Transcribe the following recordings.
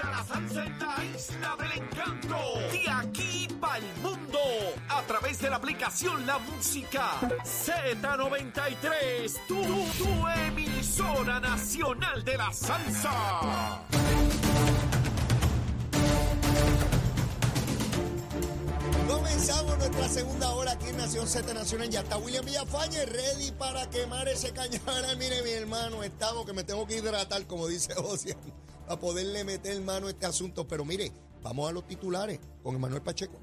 en la isla del encanto. De aquí para el mundo. A través de la aplicación La Música Z93. Tu, tu emisora nacional de la salsa. Comenzamos nuestra segunda hora aquí en Nación Z Nacional. Ya está William Villafañe ready para quemar ese cañaveral. Mire, mi hermano, estamos que me tengo que hidratar, como dice José, para poderle meter mano a este asunto. Pero mire, vamos a los titulares con Emanuel Pacheco.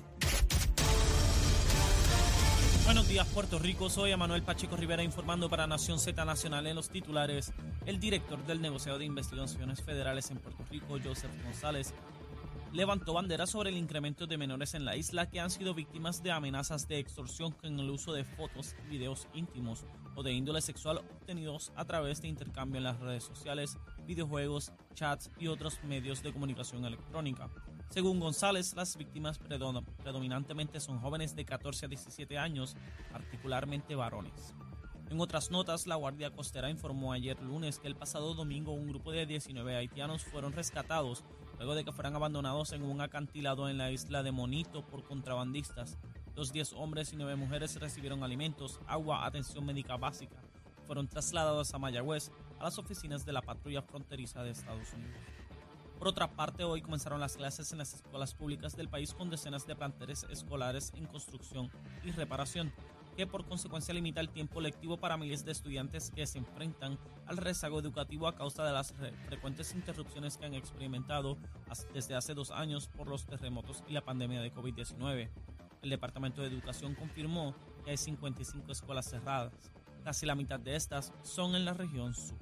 Buenos días, Puerto Rico. Soy Emanuel Pacheco Rivera informando para Nación Z Nacional en los titulares. El director del negociado de investigaciones federales en Puerto Rico, Joseph González, levantó bandera sobre el incremento de menores en la isla que han sido víctimas de amenazas de extorsión con el uso de fotos, videos íntimos o de índole sexual obtenidos a través de intercambio en las redes sociales, videojuegos, chats y otros medios de comunicación electrónica. Según González, las víctimas predom- predominantemente son jóvenes de 14 a 17 años, particularmente varones. En otras notas, la Guardia Costera informó ayer lunes que el pasado domingo un grupo de 19 haitianos fueron rescatados luego de que fueran abandonados en un acantilado en la isla de Monito por contrabandistas. Los 10 hombres y 9 mujeres recibieron alimentos, agua, atención médica básica. Fueron trasladados a Mayagüez, a las oficinas de la patrulla fronteriza de Estados Unidos. Por otra parte, hoy comenzaron las clases en las escuelas públicas del país con decenas de planteles escolares en construcción y reparación, que por consecuencia limita el tiempo lectivo para miles de estudiantes que se enfrentan al rezago educativo a causa de las re- frecuentes interrupciones que han experimentado desde hace dos años por los terremotos y la pandemia de COVID-19. El Departamento de Educación confirmó que hay 55 escuelas cerradas. Casi la mitad de estas son en la región sur.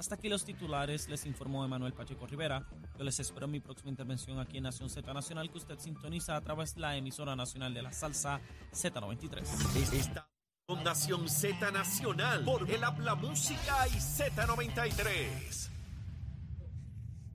Hasta aquí los titulares, les informó Emanuel Pacheco Rivera. Yo les espero en mi próxima intervención aquí en Nación Z Nacional que usted sintoniza a través de la emisora nacional de la salsa Z93. Esta con Nación Z Nacional por el Habla Música y Z93.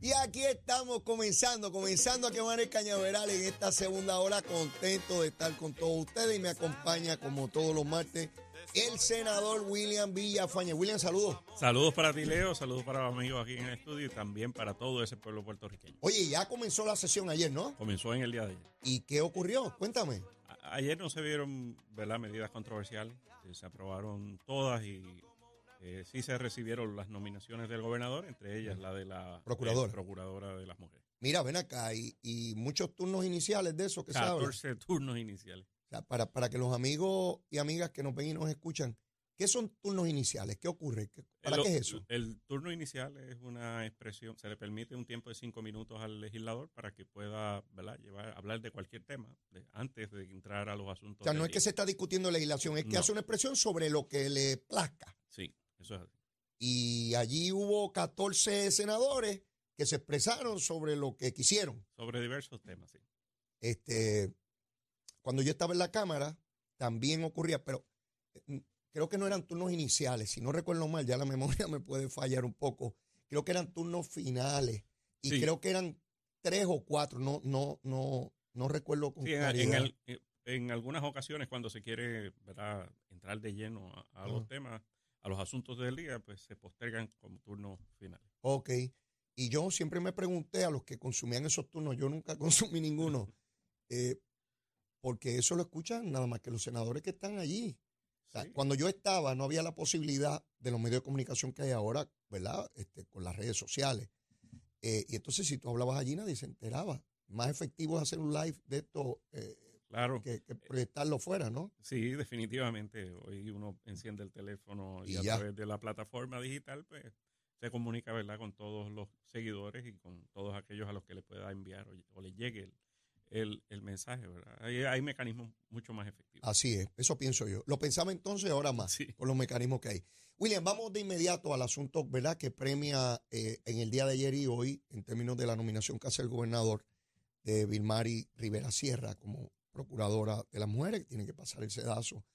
Y aquí estamos comenzando, comenzando a quemar el cañaveral en esta segunda hora. Contento de estar con todos ustedes y me acompaña como todos los martes el senador William Villafañe. William, saludos. Saludos para ti, Leo. Saludos para los amigos aquí en el estudio y también para todo ese pueblo puertorriqueño. Oye, ya comenzó la sesión ayer, ¿no? Comenzó en el día de ayer. ¿Y qué ocurrió? Cuéntame. A- ayer no se vieron ¿verdad? medidas controversiales. eh, Se aprobaron todas y eh, sí se recibieron las nominaciones del gobernador, entre ellas la de la Procuradora. eh, procuradora de las mujeres. Mira, ven acá, y, y muchos turnos iniciales de eso que se habla. 14 turnos iniciales. O sea, para, para que los amigos y amigas que nos ven y nos escuchan, ¿qué son turnos iniciales? ¿Qué ocurre? ¿Qué- ¿Para El- qué es eso? El turno inicial es una expresión, se le permite un tiempo de cinco minutos al legislador para que pueda ¿verdad? Llevar, hablar de cualquier tema de- antes de entrar a los asuntos. O sea, no es que se está discutiendo legislación, es que No. hace una expresión sobre lo que le plazca. Sí, eso es así. Y allí hubo 14 senadores que se expresaron sobre lo que quisieron. Sobre diversos temas, sí. Este, cuando yo estaba en la Cámara, también ocurría, pero eh, creo que no eran turnos iniciales. Si no recuerdo mal, ya la memoria me puede fallar un poco. Creo que eran turnos finales. Y Sí. creo que eran tres o cuatro. No, no, no, no recuerdo con Sí, en, el- algunas ocasiones cuando se quiere ¿verdad? entrar de lleno a, a los temas, a los asuntos del día, pues se postergan como turnos finales. Ok. Y yo siempre me pregunté a los que consumían esos turnos, yo nunca consumí ninguno, eh, porque eso lo escuchan nada más que los senadores que están allí. O sea, Sí. Cuando yo estaba, no había la posibilidad de los medios de comunicación que hay ahora, ¿verdad? Este, con las redes sociales. Eh, y entonces, si tú hablabas allí, nadie se enteraba. Más efectivo es hacer un live de esto eh, Claro, que, que proyectarlo fuera, ¿no? sí, definitivamente. Hoy uno enciende el teléfono y, Y a ya. través de la plataforma digital, pues se comunica, ¿verdad?, con todos los seguidores y con todos aquellos a los que le pueda enviar o, o le llegue el, el, el mensaje, ¿verdad? Hay, hay mecanismos mucho más efectivos. Así es, eso pienso yo. Lo pensaba entonces, ahora más, Sí. con los mecanismos que hay. William, vamos de inmediato al asunto, ¿verdad?, que premia eh, en el día de ayer y hoy, en términos de la nominación que hace el gobernador de Vilmari Rivera Sierra como procuradora de las mujeres, que tiene que pasar el sedazo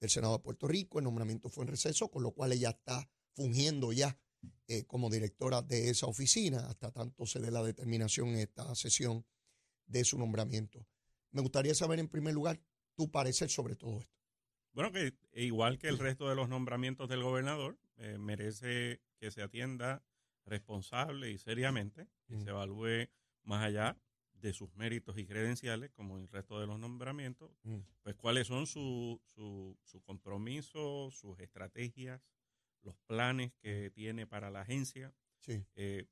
del Senado de Puerto Rico. El nombramiento fue en receso, con lo cual ella está fungiendo ya eh, como directora de esa oficina, hasta tanto se dé la determinación en esta sesión de su nombramiento. Me gustaría saber, en primer lugar, tu parecer sobre todo esto. Bueno, que igual que el resto de los nombramientos del gobernador, eh, merece que se atienda responsable y seriamente, y Mm. se evalúe más allá de sus méritos y credenciales, como el resto de los nombramientos, Mm. pues cuáles son su, su, su compromiso, sus estrategias, los planes que tiene para la agencia, Sí, eh,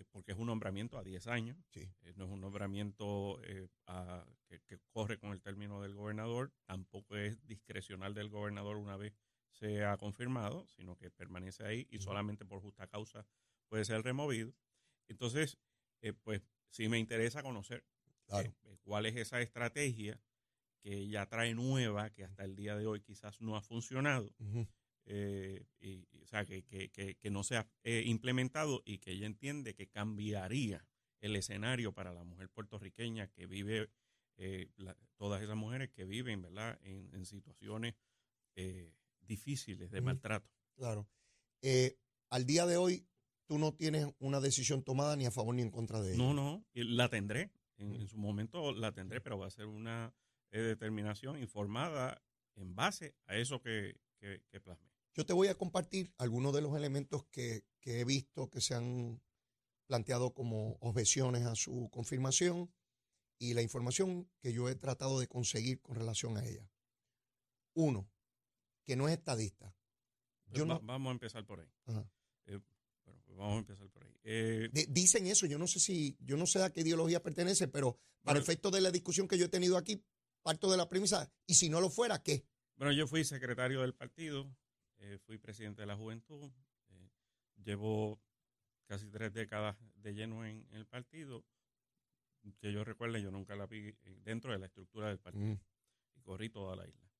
eh, porque es un nombramiento a 10 años, sí. eh, no es un nombramiento eh, a- que, que corre con el término del gobernador, tampoco es discrecional del gobernador una vez sea confirmado, sino que permanece ahí y solamente por justa causa puede ser removido. Entonces, pues sí me interesa conocer Claro. cuál es esa estrategia que ella trae nueva, que hasta el día de hoy quizás no ha funcionado, Ujú. Eh, y, y, o sea, que, que, que, que no se ha eh, implementado y que ella entiende que cambiaría el escenario para la mujer puertorriqueña que vive, eh, la- todas esas mujeres que viven, ¿verdad?, en, en situaciones difíciles de maltrato. Claro. Al día de hoy, tú no tienes una decisión tomada ni a favor ni en contra de ella. No, no, la tendré, en, su momento la tendré, pero va a ser una determinación informada en base a eso que, que, que plasmé. Yo te voy a compartir algunos de los elementos que, que he visto que se han planteado como objeciones a su confirmación y la información que yo he tratado de conseguir con relación a ella. Uno, que no es estadista. Yo Va- no, vamos a empezar por ahí. Eh, bueno, pues vamos a empezar por ahí. Eh, di- dicen eso, yo no sé si, yo no sé a qué ideología pertenece, pero para Bueno. efectos de la discusión que yo he tenido aquí, parto de la premisa, y si no lo fuera, ¿qué? Bueno, yo fui secretario del partido, eh, fui presidente de la juventud, eh, llevo casi tres décadas de lleno en, en el partido. Que yo recuerde, yo nunca la vi eh, dentro de la estructura del partido Mm, y corrí toda la isla.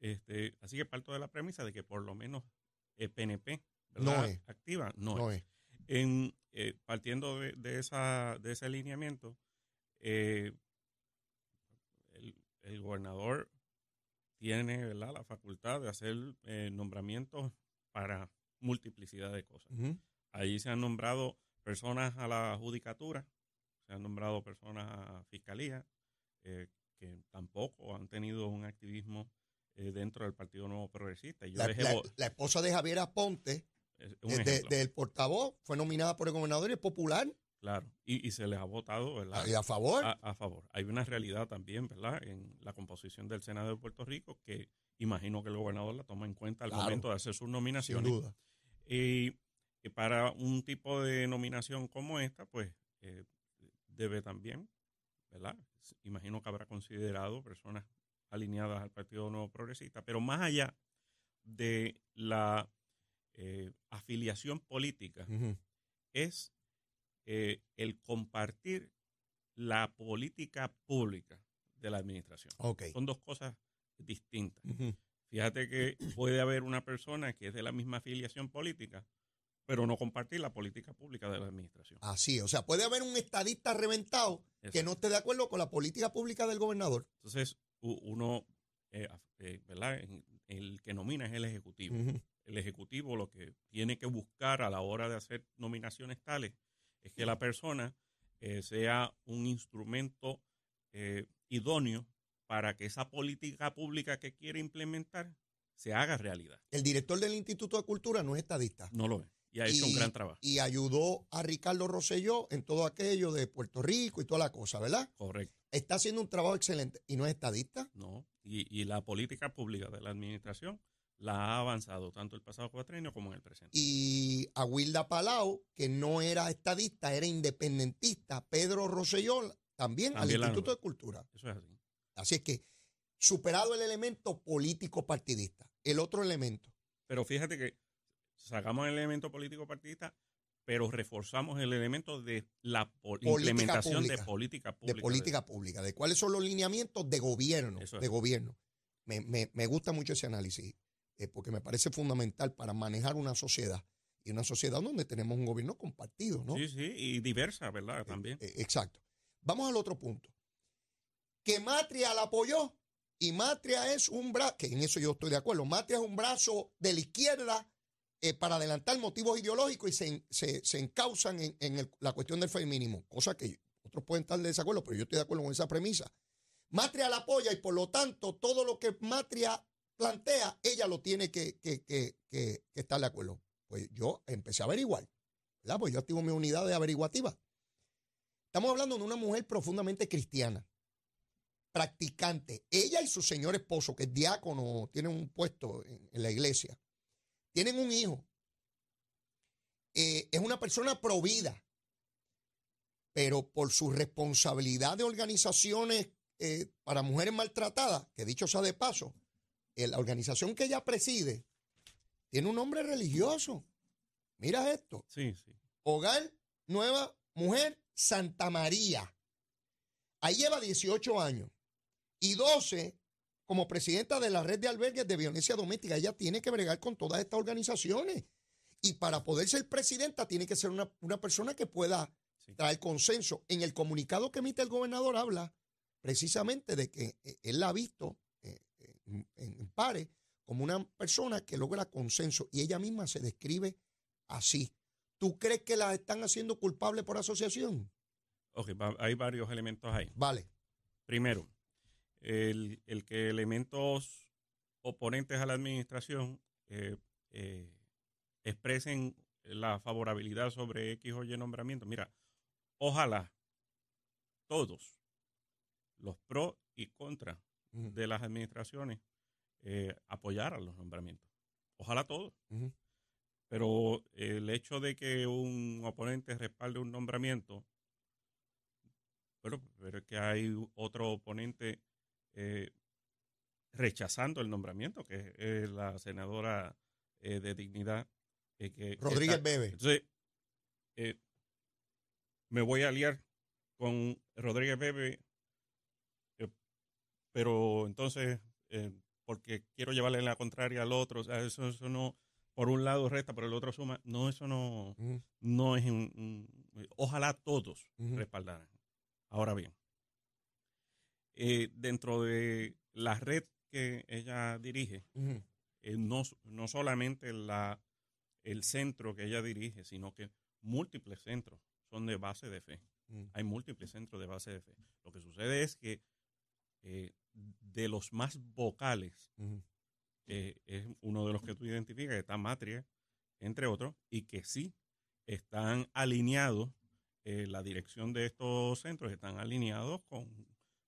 Este, así que parto de la premisa de que por lo menos el PNP ¿verdad? No es. activa, no, no es. es. En, eh, partiendo de, de esa, de ese alineamiento, eh, el, el gobernador tiene ¿verdad? la facultad de hacer eh, nombramientos para multiplicidad de cosas. Ujú. Ahí se han nombrado personas a la judicatura, se han nombrado personas a fiscalía, eh, que tampoco han tenido un activismo eh, dentro del Partido Nuevo Progresista. Yo La, dejé la- vo- la esposa de Javier Aponte, de- de- ejemplo, del portavoz, fue nominada por el gobernador y es popular. Claro. Y, y se les ha votado, ¿verdad? Y a favor. a, a favor. Hay una realidad también, ¿verdad? En la composición del Senado de Puerto Rico que imagino que el gobernador la toma en cuenta al Claro. momento de hacer sus sin nominaciones. duda. Y, para un tipo de nominación como esta, pues eh, debe también, ¿verdad? Imagino que habrá considerado personas alineadas al Partido Nuevo Progresista, pero más allá de la eh, afiliación política, es eh, el compartir la política pública de la administración. Ok. Son dos cosas distintas. Fíjate que puede haber una persona que es de la misma afiliación política, pero no compartir la política pública de la administración. Así, o sea, puede haber un estadista reventado que no esté de acuerdo con la política pública del gobernador. Entonces, uno, eh, eh, ¿verdad? El que nomina es el Ejecutivo. El Ejecutivo lo que tiene que buscar a la hora de hacer nominaciones tales es que la persona eh, sea un instrumento eh, idóneo para que esa política pública que quiere implementar se haga realidad. El director del Instituto de Cultura no es estadista. No lo es. Y ha hecho un gran trabajo. Y ayudó a Ricardo Rosselló en todo aquello de Puerto Rico y toda la cosa, ¿verdad? Correcto. Está haciendo un trabajo excelente y no es estadista. No. Y, y la política pública de la administración la ha avanzado tanto el pasado cuatrenio como en el presente. Y a Wilda Palau, que no era estadista, era independentista, Pedro Rosselló, también, También al Instituto de Cultura. Eso es así. Así es que, superado el elemento político partidista, el otro elemento, Pero fíjate que sacamos el elemento político partidista, pero reforzamos el elemento de la implementación de política pública. de política pública, de cuáles son los lineamientos de gobierno, es. de gobierno. Me, me- me gusta mucho ese análisis, eh, porque me parece fundamental para manejar una sociedad, y una sociedad donde tenemos un gobierno compartido, ¿no? Sí, sí, y diversa, ¿verdad? Eh, También. eh, exacto. Vamos al otro punto. Que Matria la apoyó y Matria es un brazo, que en eso yo estoy de acuerdo, Matria es un brazo de la izquierda eh, para adelantar motivos ideológicos y se, se, se encausan en, en el- la cuestión del feminismo, cosa que otros pueden estar de desacuerdo, pero yo estoy de acuerdo con esa premisa. Matria la apoya y por lo tanto todo lo que Matria plantea, ella lo tiene que, que, que, estar de acuerdo. Pues yo empecé a averiguar, ¿verdad? Pues yo activo mi unidad de averiguativa. Estamos hablando de una mujer profundamente cristiana, practicante. Ella y su señor esposo, que es diácono, tienen un puesto en, la iglesia, tienen un hijo. Eh, es una persona provida, pero por su responsabilidad de organizaciones eh, para mujeres maltratadas, que dicho sea de paso, la organización que ella preside tiene un nombre religioso. Mira esto. Sí, sí. Hogar Nueva Mujer Santa María. Ahí lleva 18 años y 12 como presidenta de la red de albergues de violencia doméstica. Ella tiene que bregar con todas estas organizaciones. Y para poder ser presidenta tiene que ser una, una persona que pueda Sí. traer consenso. En el comunicado que emite el gobernador habla precisamente de que eh, él la ha visto en, pares como una persona que logra consenso y ella misma se describe así. ¿Tú crees que la están haciendo culpable por asociación? Ok, hay varios elementos ahí. Vale. Primero, el, el que elementos oponentes a la administración eh, eh, expresen la favorabilidad sobre X o Y nombramiento. Mira, ojalá todos los pros y contras De las administraciones eh, apoyaran los nombramientos. Ojalá todos. Pero el hecho de que un oponente respalde un nombramiento, pero, pero es que hay otro oponente eh, rechazando el nombramiento, que es la senadora eh, de dignidad. eh, que Rodríguez está- Bebe. Entonces, me voy a aliar con Rodríguez Bebe, pero entonces, eh, porque quiero llevarle la contraria al otro, o sea, eso, eso no, por un lado resta, por el otro suma, no, eso no, no es un, un- ojalá todos respaldaran. Ahora bien, eh, dentro de la red que ella dirige, eh, no, no solamente la, el centro que ella dirige, sino que múltiples centros son de base de fe. Hay múltiples centros de base de fe. Lo que sucede es que eh, de los más vocales, eh, es uno de los que tú identificas, que está Matria, entre otros, y que sí están alineados, eh, la dirección de estos centros están alineados con,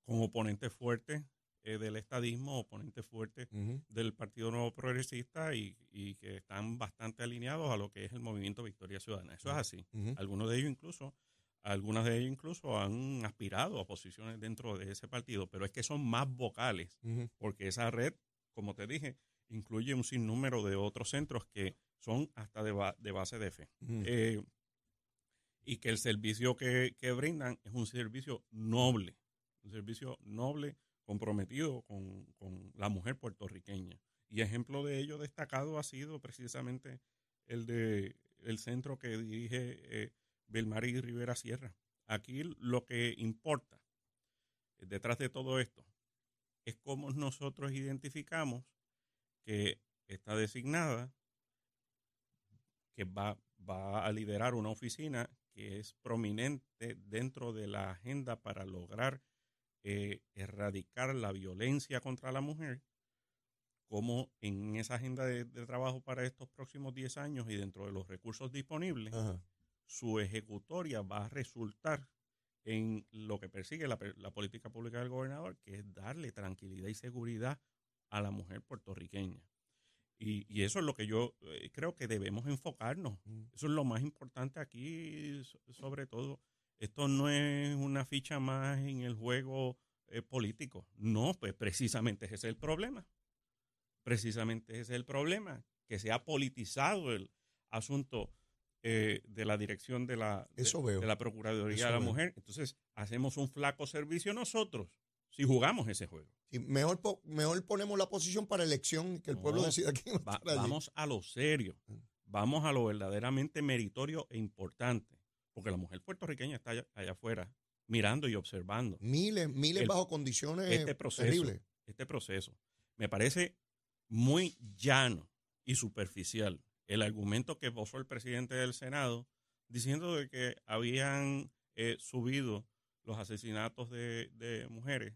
con oponentes fuertes eh, del estadismo, oponentes fuertes del Partido Nuevo Progresista y, y que están bastante alineados a lo que es el movimiento Victoria Ciudadana. Eso es así. Algunos de ellos incluso, algunas de ellos incluso han aspirado a posiciones dentro de ese partido, pero es que son más vocales, Ujú. porque esa red, como te dije, incluye un sinnúmero de otros centros que son hasta de, ba- de base de fe. Ujú. Eh, y que el servicio que, que brindan es un servicio noble, un servicio noble comprometido con, con la mujer puertorriqueña. Y ejemplo de ello destacado ha sido precisamente el de el centro que dirige eh, Belmarí Rivera Sierra. Aquí lo que importa eh, detrás de todo esto es cómo nosotros identificamos que está designada, que va, va a liderar una oficina que es prominente dentro de la agenda para lograr eh, erradicar la violencia contra la mujer, como en esa agenda de, trabajo para estos próximos 10 años y dentro de los recursos disponibles. Su ejecutoria va a resultar en lo que persigue la, la política pública del gobernador, que es darle tranquilidad y seguridad a la mujer puertorriqueña. Y, y eso es lo que yo eh, creo que debemos enfocarnos. Mm. Eso es lo más importante aquí, so- sobre todo. Esto no es una ficha más en el juego eh, político. No, pues precisamente ese es el problema. Precisamente ese es el problema, que se ha politizado el asunto eh, de la dirección de la, de- Eso veo. de la Procuraduría Eso de la veo. Mujer. Entonces, hacemos un flaco servicio nosotros si jugamos ese juego. Sí, mejor, po- mejor ponemos la posición para elección que el No, pueblo decida quién va a Va- estar allí. vamos a lo serio, Mm. vamos a lo verdaderamente meritorio e importante, porque la mujer puertorriqueña está allá, allá afuera mirando y observando Miles, miles El- bajo condiciones este proceso. terribles. Este proceso. Me parece muy llano y superficial el argumento que esbozó el presidente del Senado diciendo de que habían eh, subido los asesinatos de, de mujeres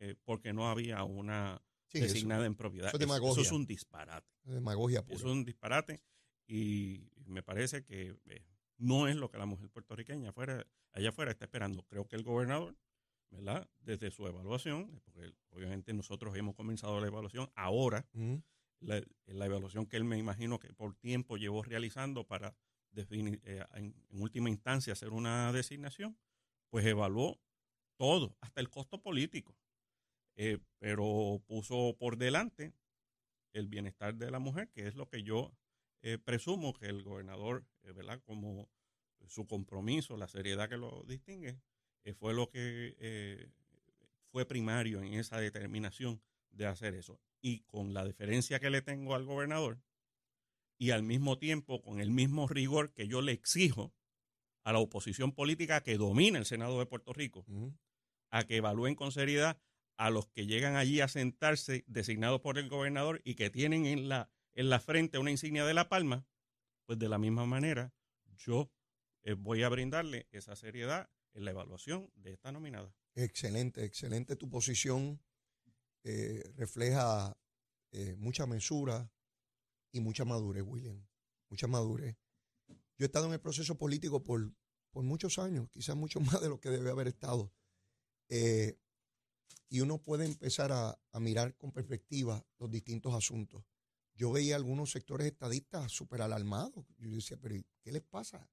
eh, porque no había una Sí, eso, designada en propiedad. eso es Eso- eso es un disparate. demagogia Eso pura. es un disparate y me parece que eh, no es lo que la mujer puertorriqueña fuera, allá afuera está esperando. Creo que el gobernador, ¿verdad? Desde su evaluación, porque obviamente nosotros hemos comenzado la evaluación ahora. La, evaluación que él me imagino que por tiempo llevó realizando para definir, eh, en, última instancia hacer una designación, pues evaluó todo, hasta el costo político, Eh, pero puso por delante el bienestar de la mujer, que es lo que yo eh, presumo que el gobernador, ¿verdad? Como su compromiso, la seriedad que lo distingue, fue lo que fue primario en esa determinación de hacer eso. Y con la deferencia que le tengo al gobernador y al mismo tiempo con el mismo rigor que yo le exijo a la oposición política que domina el Senado de Puerto Rico, a que evalúen con seriedad a los que llegan allí a sentarse designados por el gobernador y que tienen en la, en la frente una insignia de la palma, pues de la misma manera yo eh, voy a brindarle esa seriedad en la evaluación de esta nominada. Excelente, excelente tu posición. Eh, refleja eh, mucha mesura y mucha madurez, William. Mucha madurez. Yo he estado en el proceso político por, por muchos años, quizás mucho más de lo que debe haber estado. Eh, y uno puede empezar a, a mirar con perspectiva los distintos asuntos. Yo veía algunos sectores estadistas súper alarmados. Yo decía, pero ¿y ¿qué les pasa?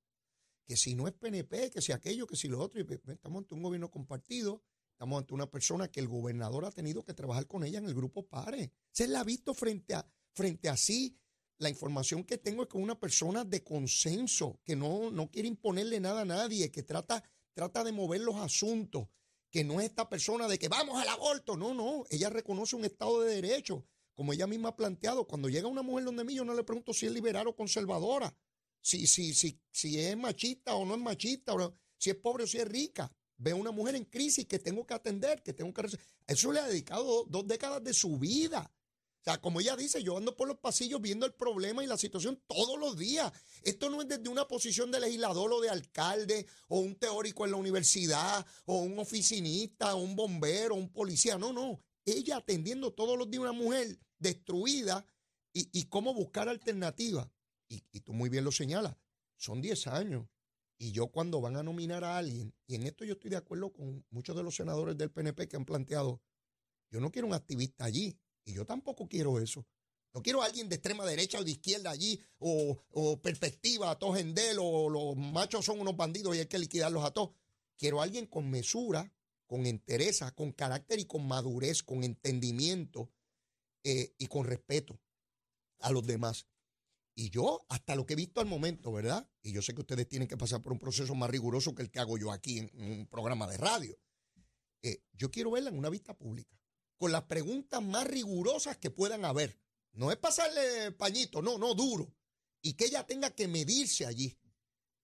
Que si no es PNP, que si aquello, que si lo otro. Y pues, estamos ante un gobierno compartido, estamos ante una persona que el gobernador ha tenido que trabajar con ella en el grupo PARE. Se la ha visto frente a, frente a sí. La información que tengo es que una persona de consenso, que no, no quiere imponerle nada a nadie, que trata, trata de mover los asuntos, que no es esta persona de que vamos al aborto. No, no, ella reconoce un Estado de Derecho. Como ella misma ha planteado, cuando llega una mujer donde mí, yo no le pregunto si es liberal o conservadora, si, si, si, si es machista o no es machista, si es pobre o si es rica. Veo una mujer en crisis que tengo que atender, que tengo que... Eso le ha dedicado dos, dos décadas de su vida. O sea, como ella dice, yo ando por los pasillos viendo el problema y la situación todos los días. Esto no es desde una posición de legislador o de alcalde o un teórico en la universidad o un oficinista o un bombero o un policía. No, no. Ella atendiendo todos los días una mujer destruida y, y cómo buscar alternativas. Y, y tú muy bien lo señalas, son 10 años. Y yo cuando van a nominar a alguien, y en esto yo estoy de acuerdo con muchos de los senadores del PNP que han planteado, yo no quiero un activista allí, y yo tampoco quiero eso. No quiero a alguien de extrema derecha o de izquierda allí, o, o perspectiva, todos en del, o los machos son unos bandidos y hay que liquidarlos a todos. Quiero a alguien con mesura, con entereza, con carácter y con madurez, con entendimiento eh, y con respeto a los demás. Y yo, hasta lo que he visto al momento, ¿verdad? Y yo sé que ustedes tienen que pasar por un proceso más riguroso que el que hago yo aquí en, un programa de radio. Eh, yo quiero verla en una vista pública, con las preguntas más rigurosas que puedan haber. No es pasarle pañito, no, no, duro. Y que ella tenga que medirse allí.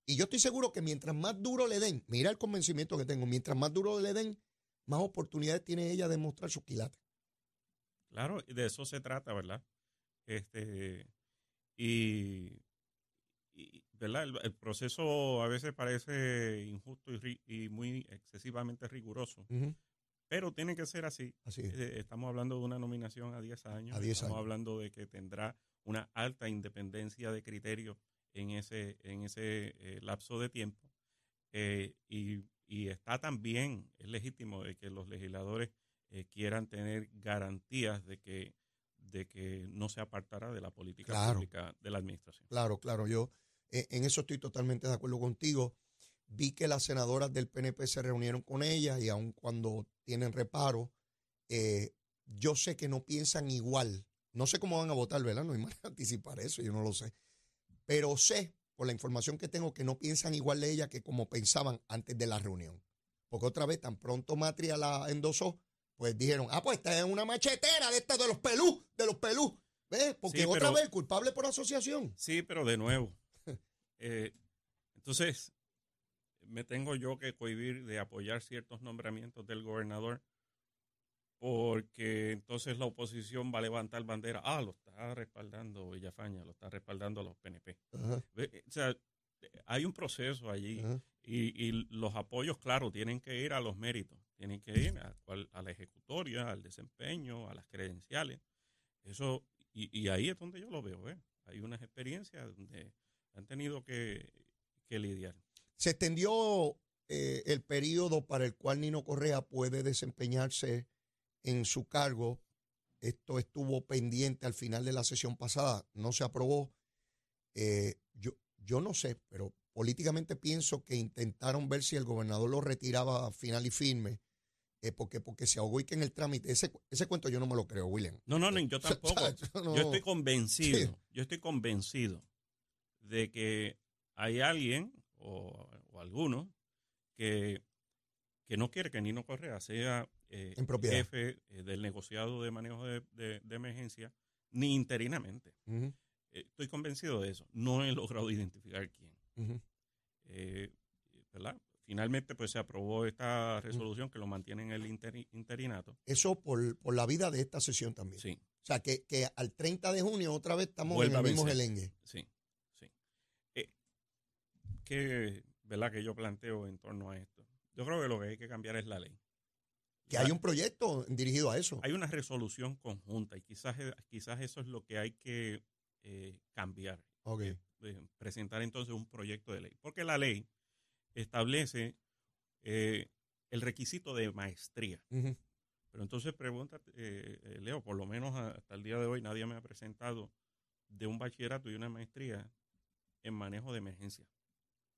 Y yo estoy seguro que mientras más duro le den, mira el convencimiento que tengo, mientras más duro le den, más oportunidades tiene ella de mostrar su quilate. Claro, de eso se trata, ¿verdad? Este, y, y, ¿verdad? El, el proceso a veces parece injusto y, ri- y muy excesivamente riguroso, pero tiene que ser así. Así es. Eh, estamos hablando de una nominación a 10 años. A 10 estamos años. hablando de que tendrá una alta independencia de criterio en ese, en ese eh, lapso de tiempo. Eh, y, y está también, es legítimo de que los legisladores eh, quieran tener garantías de que, de que no se apartará de la política Claro. pública de la administración. Claro, claro, yo eh, en eso estoy totalmente de acuerdo contigo. Vi que las senadoras del PNP se reunieron con ella y aun cuando tienen reparo, eh, yo sé que no piensan igual. No sé cómo van a votar, ¿verdad? No hay manera de anticipar eso, yo no lo sé. Pero sé, por la información que tengo, que no piensan igual de ella que como pensaban antes de la reunión. Porque otra vez, tan pronto Matria la endosó, pues dijeron, ah, pues esta es una machetera de esta de los pelú, de los pelú. ¿Ves? Porque Sí, otra pero- vez, culpable por asociación. Sí, pero de nuevo. eh, entonces, me tengo yo que cohibir de apoyar ciertos nombramientos del gobernador porque entonces la oposición va a levantar bandera. Ah, lo está respaldando Villafaña, lo está respaldando los PNP. Ajá, Ve, O sea, hay un proceso allí y los apoyos, claro, tienen que ir a los méritos, tienen que ir a, la ejecutoria, al desempeño, a las credenciales. Eso, y, y ahí es donde yo lo veo. ¿eh? Hay unas experiencias donde han tenido que, que lidiar. Se extendió eh, el periodo para el cual Nino Correa puede desempeñarse en su cargo. Esto estuvo pendiente al final de la sesión pasada, no se aprobó. Eh, yo, yo no sé, pero políticamente pienso que intentaron ver si el gobernador lo retiraba final y firme, eh, porque, porque se ahogó y que en el trámite. Ese, ese cuento yo no me lo creo, William. No, no, no, yo O sea, tampoco. yo no- Yo estoy convencido, Sí. yo estoy convencido de que hay alguien o, o alguno que, que no quiere que Nino Correa sea eh, En jefe eh, del negociado de manejo de, de- de emergencia, ni interinamente. Eh, estoy convencido de eso. No he logrado identificar quién. Eh, ¿verdad? Finalmente, pues se aprobó esta resolución que lo mantiene en el interi- interinato. Eso por, por la vida de esta sesión también. Sí. O sea, que, que al 30 de junio otra vez estamos Vuelve en el mismo gelengue. Sí, sí. Eh, ¿Qué, verdad, que yo planteo en torno a esto? Yo creo que lo que hay que cambiar es la ley. Que hay un proyecto dirigido a eso. hay una resolución conjunta y quizás, quizás eso es lo que hay que eh, cambiar. Ok. eh, presentar entonces un proyecto de ley. Porque la ley establece eh, el requisito de maestría. Pero entonces pregúntate, eh, eh, Leo, por lo menos hasta el día de hoy nadie me ha presentado de un bachillerato y una maestría en manejo de emergencia.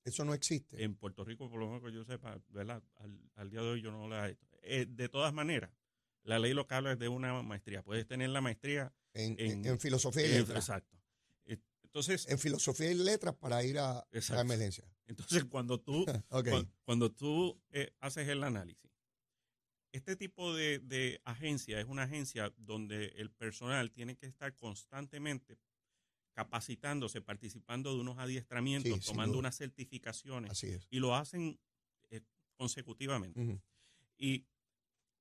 Eso no existe. En Puerto Rico, por lo menos que yo sepa, ¿verdad? Al, al día de hoy yo no la he hecho. Eh, de todas maneras, la ley local es de una maestría. Puedes tener la maestría En, en- en filosofía y en- letras. exacto. Entonces, En filosofía y letras para ir a, a Exacto. emergencia. Entonces cuando tú Cuando, tú eh, haces el análisis, este tipo de, de agencia es una agencia donde el personal tiene que estar constantemente capacitándose, participando de unos adiestramientos, Sí, tomando unas certificaciones Así es. y lo hacen eh, consecutivamente. Y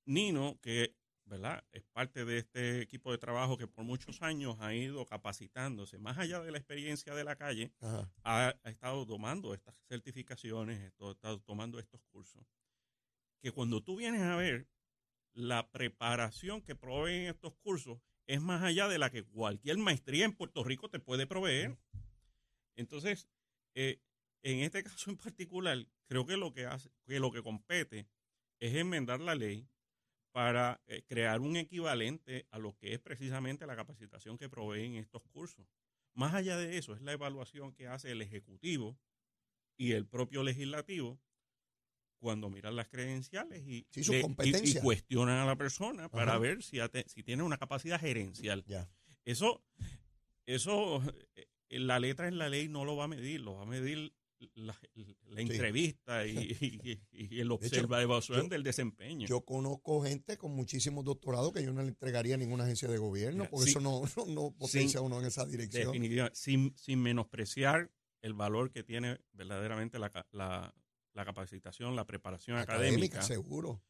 Nino, que ¿verdad? es parte de este equipo de trabajo que por muchos años ha ido capacitándose, más allá de la experiencia de la calle, ha, ha estado tomando estas certificaciones, ha estado tomando estos cursos, que cuando tú vienes a ver la preparación que proveen estos cursos es más allá de la que cualquier maestría en Puerto Rico te puede proveer. Entonces, eh, en este caso en particular, creo que lo que hace, que lo que compete es enmendar la ley para eh, crear un equivalente a lo que es precisamente la capacitación que proveen estos cursos. Más allá de eso, es la evaluación que hace el Ejecutivo y el propio Legislativo cuando miran las credenciales y, Sí, su le- y- y competencia. cuestionan a la persona para ver si, tiene una capacidad gerencial. Ya. Eso, eso, eh, la letra en la ley no lo va a medir, lo va a medir la, la entrevista y, y- y el observación yo- del desempeño. Yo conozco gente con muchísimos doctorados que yo no le entregaría a ninguna agencia de gobierno, porque sí. eso no, no, no potencia uno en esa dirección. Definitivamente, sin, sin menospreciar el valor que tiene verdaderamente la, la, la capacitación, la preparación Académica, académica. seguro.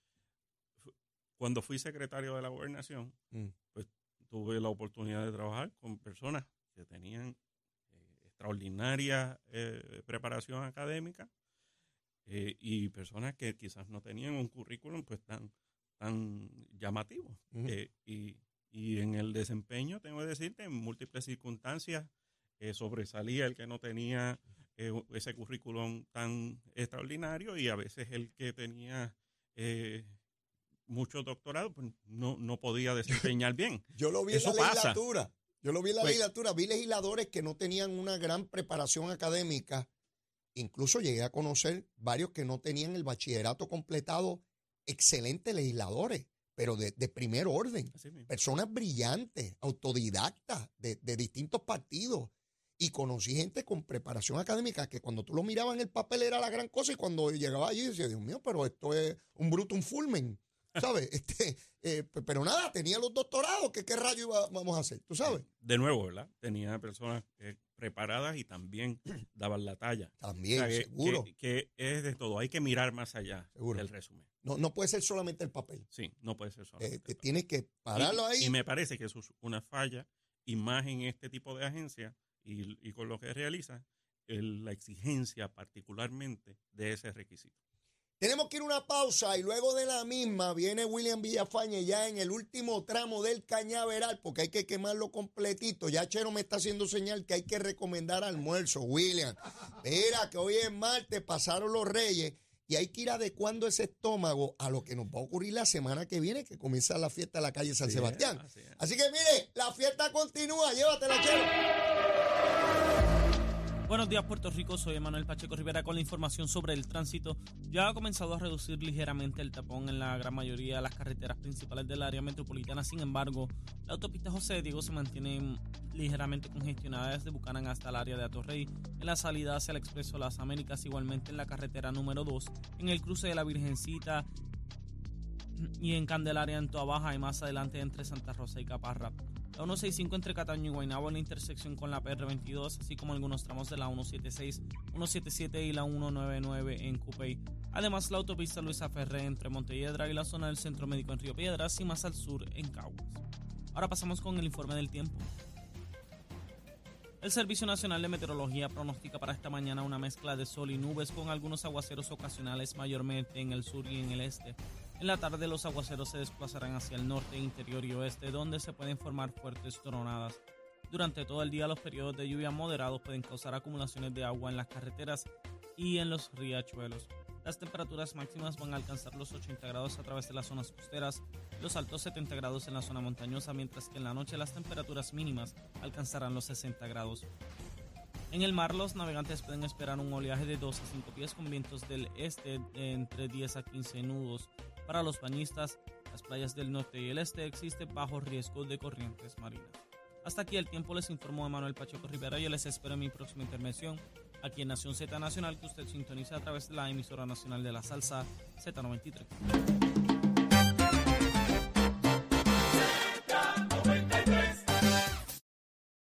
Cuando fui secretario de la gobernación, Mm. pues tuve la oportunidad de trabajar con personas que tenían extraordinaria eh, preparación académica eh, y personas que quizás no tenían un currículum pues tan, tan llamativo. Eh, y, y en el desempeño, tengo que decirte, en múltiples circunstancias sobresalía el que no tenía ese currículum tan extraordinario y a veces el que tenía eh, mucho doctorado pues no, no podía desempeñar bien. Yo lo vi Eso en la pasa. Yo lo vi en la Pues- legislatura. Vi legisladores que no tenían una gran preparación académica. Incluso llegué a conocer varios que no tenían el bachillerato completado. Excelentes legisladores, pero de, de primer orden. Personas brillantes, autodidactas, de, de distintos partidos. Y conocí gente con preparación académica que cuando tú lo mirabas en el papel era la gran cosa y cuando llegaba allí decía, Dios mío, pero esto es un bruto, un fulmen. ¿Sabes? Este, eh, pero nada, tenía los doctorados, que qué rayo iba, vamos a hacer, ¿tú sabes? De nuevo, ¿verdad? Tenía personas eh, preparadas y también daban la talla. También, O sea, que- seguro. Que, que es de todo. Hay que mirar más allá Seguro. del resumen. No, no puede ser solamente el papel. Sí, no puede ser Eh, solamente. te tienes que pararlo y, ahí. y me parece que eso es una falla y más en este tipo de agencias y, y con lo que realiza el- la exigencia particularmente de ese requisito. Tenemos que ir a una pausa y luego de la misma viene William Villafañe ya en el último tramo del cañaveral porque hay que quemarlo completito. Ya Chero me está haciendo señal que hay que recomendar almuerzo, William. Mira que hoy es martes, pasaron los reyes y hay que ir adecuando ese estómago a lo que nos va a ocurrir la semana que viene que comienza la fiesta de la calle San Sebastián. así. Así que mire, la fiesta continúa, llévatela, Chero. Buenos días Puerto Rico, soy Emanuel Pacheco Rivera con la información sobre el tránsito. Ya ha comenzado a reducir ligeramente el tapón en la gran mayoría de las carreteras principales del área metropolitana. Sin embargo, la autopista José de Diego se mantiene ligeramente congestionada desde Bucanán hasta el área de Atorrey. En la salida hacia el Expreso Las Américas, igualmente en la carretera número 2, en el cruce de la Virgencita y en Candelaria en Toa Baja y más adelante entre Santa Rosa y Caparra. La 165 entre Cataño y Guaynabo en la intersección con la PR22, así como algunos tramos de la 176, 177 y la 199 en Cupey. Además, la autopista Luisa Ferré entre Montelledra y la zona del Centro Médico en Río Piedras y más al sur en Caguas. Ahora pasamos con el informe del tiempo. El Servicio Nacional de Meteorología pronostica para esta mañana una mezcla de sol y nubes con algunos aguaceros ocasionales mayormente en el sur y en el este. En la tarde los aguaceros se desplazarán hacia el norte, interior y oeste, donde se pueden formar fuertes tronadas. Durante todo el día los periodos de lluvia moderados pueden causar acumulaciones de agua en las carreteras y en los riachuelos. Las temperaturas máximas van a alcanzar los 80 grados a través de las zonas costeras, los altos 70 grados en la zona montañosa, mientras que en la noche las temperaturas mínimas alcanzarán los 60 grados. En el mar, los navegantes pueden esperar un oleaje de 2 a 5 pies con vientos del este entre 10 a 15 nudos. Para los bañistas, las playas del norte y el este existe bajo riesgo de corrientes marinas. Hasta aquí el tiempo les informó Manuel Pacheco Rivera yo les espero en mi próxima intervención aquí en Nación Z Nacional que usted sintoniza a través de la emisora nacional de la salsa Z93.